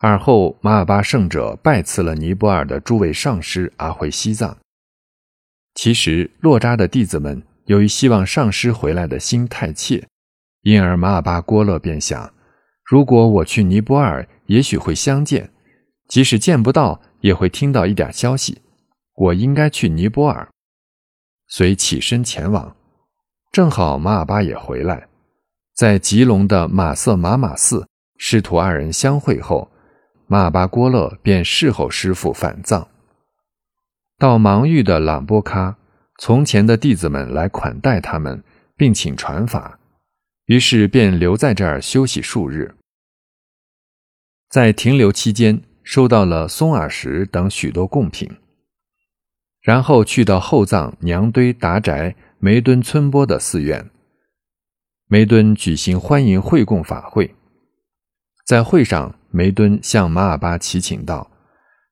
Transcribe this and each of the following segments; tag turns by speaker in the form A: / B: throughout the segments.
A: 尔后，马尔巴圣者拜辞了尼泊尔的诸位上师，而回西藏。其实，洛扎的弟子们由于希望上师回来的心太切，因而马尔巴郭勒便想：如果我去尼泊尔，也许会相见；即使见不到，也会听到一点消息。我应该去尼泊尔，遂起身前往。正好马尔巴也回来，在吉隆的马瑟玛玛寺，师徒二人相会后。马巴郭勒便侍候师傅返藏。到芒域的朗波喀，从前的弟子们来款待他们，并请传法，于是便留在这儿休息数日。在停留期间，收到了松耳石等许多贡品，然后去到后藏娘堆达宅梅敦村波的寺院，梅敦举行欢迎会供法会，在会上。梅敦向马尔巴祈请道：“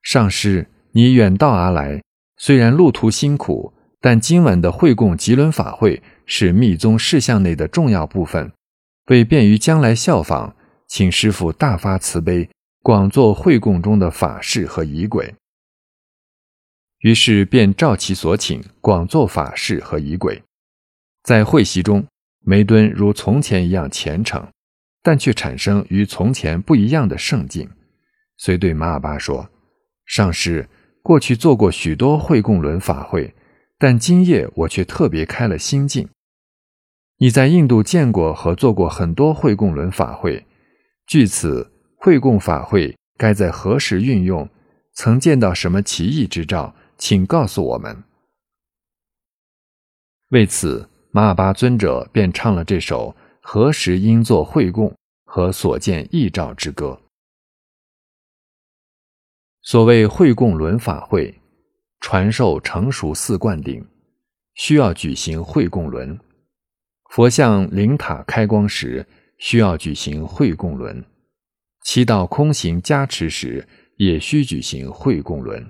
A: 上师，你远道而来，虽然路途辛苦，但今晚的会供吉伦法会是密宗事项内的重要部分，为便于将来效仿，请师父大发慈悲，广做会供中的法事和仪轨。”于是便照其所请，广做法事和仪轨。在会席中，梅敦如从前一样虔诚。但却产生与从前不一样的圣境，遂对马尔巴说：“上师，过去做过许多会供轮法会，但今夜我却特别开了心境。你在印度见过和做过很多会供轮法会，据此会供法会该在何时运用？曾见到什么奇异之兆？请告诉我们。”为此，马尔巴尊者便唱了这首。何时应作会供和所见异兆之歌？所谓会供轮法会，传授成熟四灌顶，需要举行会供轮；佛像灵塔开光时，需要举行会供轮；祈祷空行加持时，也需举行会供轮；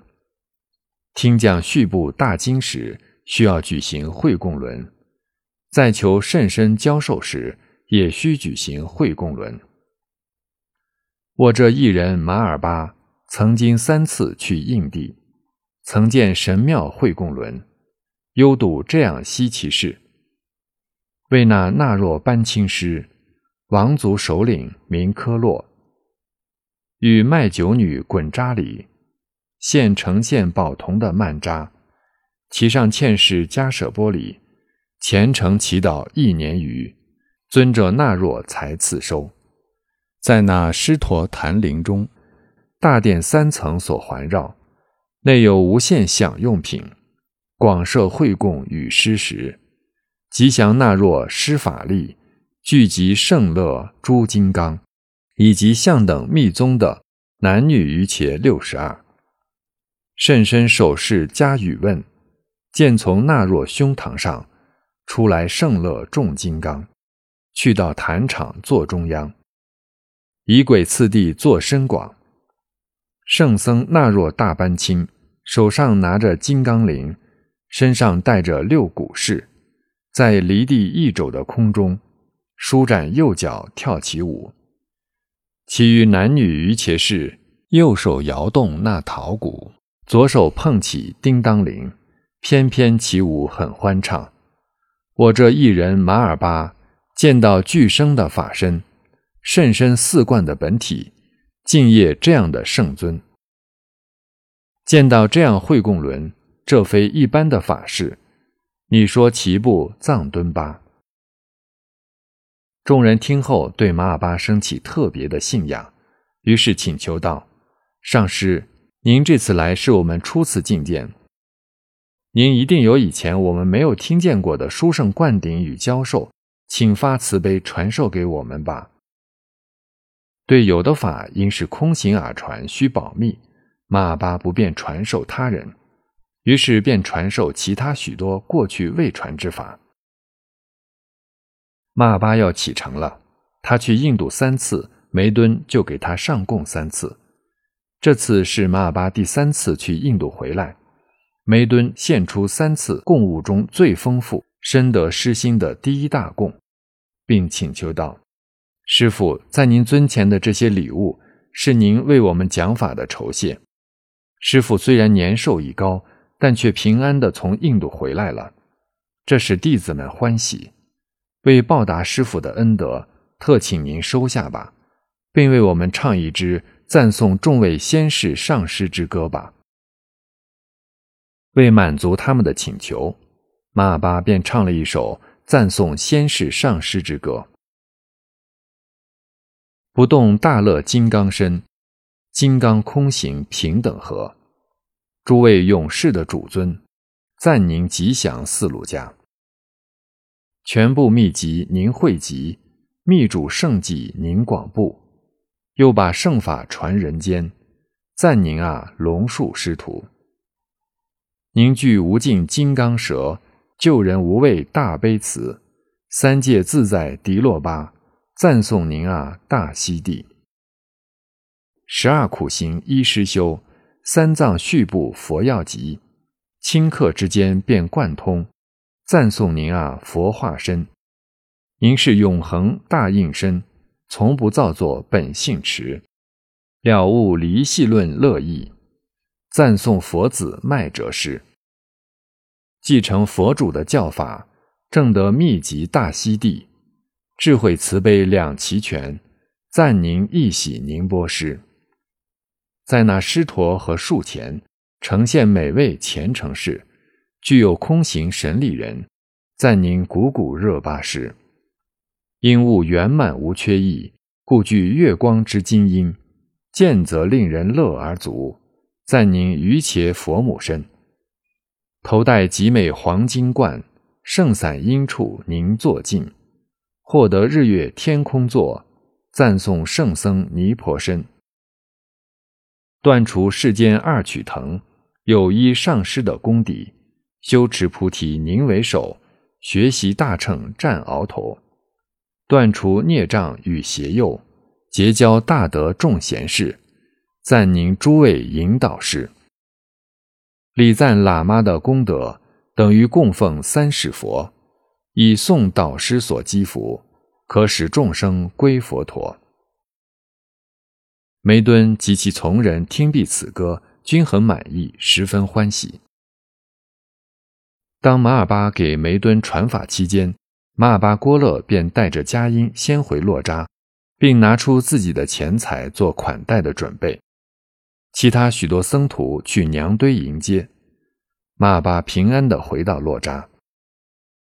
A: 听讲续部大经时，需要举行会供轮；在求甚深教授时，也需举行会供轮。我这一人马尔巴曾经三次去印地，曾见神庙会供轮，幽睹这样稀奇事：为那纳若班钦师王族首领名科洛，与卖酒女滚扎里现呈现宝铜的曼扎，其上嵌饰迦舍玻璃，虔诚祈祷一年余。尊者纳若才赐收，在那狮驼坛林中，大殿三层所环绕，内有无限享用品，广设会供与施食，吉祥纳若施法力，聚集圣乐诸金刚，以及相等密宗的男女余且六十二，甚深手势加语问，见从纳若胸膛上出来圣乐众金刚。去到坛场坐中央，仪轨次第坐深广。圣僧纳若大班钦手上拿着金刚铃，身上带着六股式，在离地一肘的空中舒展右脚跳起舞。其余男女余伽士右手摇动那陶鼓，左手碰起叮当铃，翩翩起舞很欢畅。我这一人马尔巴。见到具生的法身，甚深四观的本体，敬业这样的圣尊。见到这样会供轮，这非一般的法事。你说齐步藏敦巴。众人听后，对马尔巴升起特别的信仰，于是请求道：“上师，您这次来是我们初次觐见，您一定有以前我们没有听见过的殊胜灌顶与教授。”请发慈悲传授给我们吧。对有的法应是空行而传，需保密，马尔巴不便传授他人，于是便传授其他许多过去未传之法。马尔巴要启程了，他去印度三次，梅敦就给他上供三次。这次是马尔巴第三次去印度回来，梅敦献出三次供物中最丰富。深得师心的第一大供，并请求道：“师傅，在您尊前的这些礼物，是您为我们讲法的酬谢。师傅虽然年寿已高，但却平安地从印度回来了，这使弟子们欢喜。为报答师傅的恩德，特请您收下吧，并为我们唱一支赞颂众位先士上师之歌吧。为满足他们的请求，马尔巴便唱了一首赞颂先世上师之歌：不动大乐金刚身，金刚空行平等和。诸位勇士的主尊，赞您吉祥四路家。全部秘籍您汇集，秘主圣迹您广布，又把圣法传人间，赞您啊龙树师徒。凝聚无尽金刚舌，救人无畏大悲慈，三界自在迪洛巴，赞颂您啊大西地。十二苦行一师修，三藏续部佛要集，顷刻之间便贯通。赞颂您啊，佛化身，您是永恒大应身，从不造作本性持，了悟离系论乐意。赞颂佛子麦者师，继承佛主的教法，正得秘籍大悉地，智慧慈悲两齐全。赞您一喜宁波师，在那狮驼和树前呈现每位虔诚士。具有空行神力人，赞您古古热巴师，因物圆满无缺异，故具月光之金音，见则令人乐而足。赞您于伽佛母身，头戴极美黄金冠，圣散阴处凝坐静，获得日月天空座，赞颂圣僧尼婆身，断除世间二曲藤，有依上师的功底。修持菩提宁为首，学习大乘占鳌头，断除孽障与邪诱，结交大德众贤士，赞您诸位引导师。礼赞喇嘛的功德等于供奉三世佛，以诵导师所积福，可使众生归佛陀。梅敦及其从人听毕此歌，均很满意，十分欢喜。当马尔巴给梅敦传法期间，马尔巴郭勒便带着佳音先回洛扎，并拿出自己的钱财做款待的准备。其他许多僧徒去娘堆迎接马巴，平安地回到洛扎。